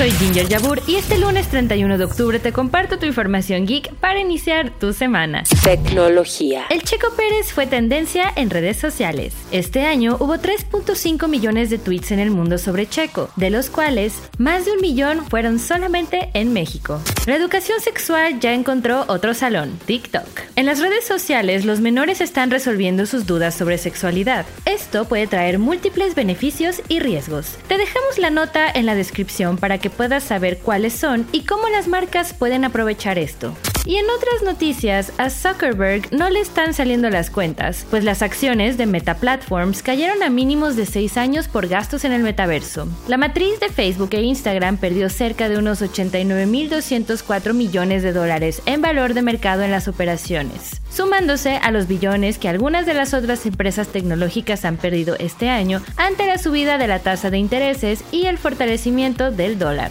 Soy Ginger Yabur y este lunes 31 de octubre te comparto tu información geek para iniciar tu semana. Tecnología. El Checo Pérez fue tendencia en redes sociales. Este año hubo 3.5 millones de tweets en el mundo sobre Checo, de los cuales más de un millón fueron solamente en México. La educación sexual ya encontró otro salón, TikTok. En las redes sociales los menores están resolviendo sus dudas sobre sexualidad. Esto puede traer múltiples beneficios y riesgos. Te dejamos la nota en la descripción para que puedas saber cuáles son y cómo las marcas pueden aprovechar esto. Y en otras noticias, a Zuckerberg no le están saliendo las cuentas, pues las acciones de Meta Platforms cayeron a mínimos de 6 años por gastos en el metaverso. La matriz de Facebook e Instagram perdió cerca de unos 89.204 millones de dólares en valor de mercado en las operaciones, sumándose a los billones que algunas de las otras empresas tecnológicas han perdido este año ante la subida de la tasa de intereses y el fortalecimiento del dólar.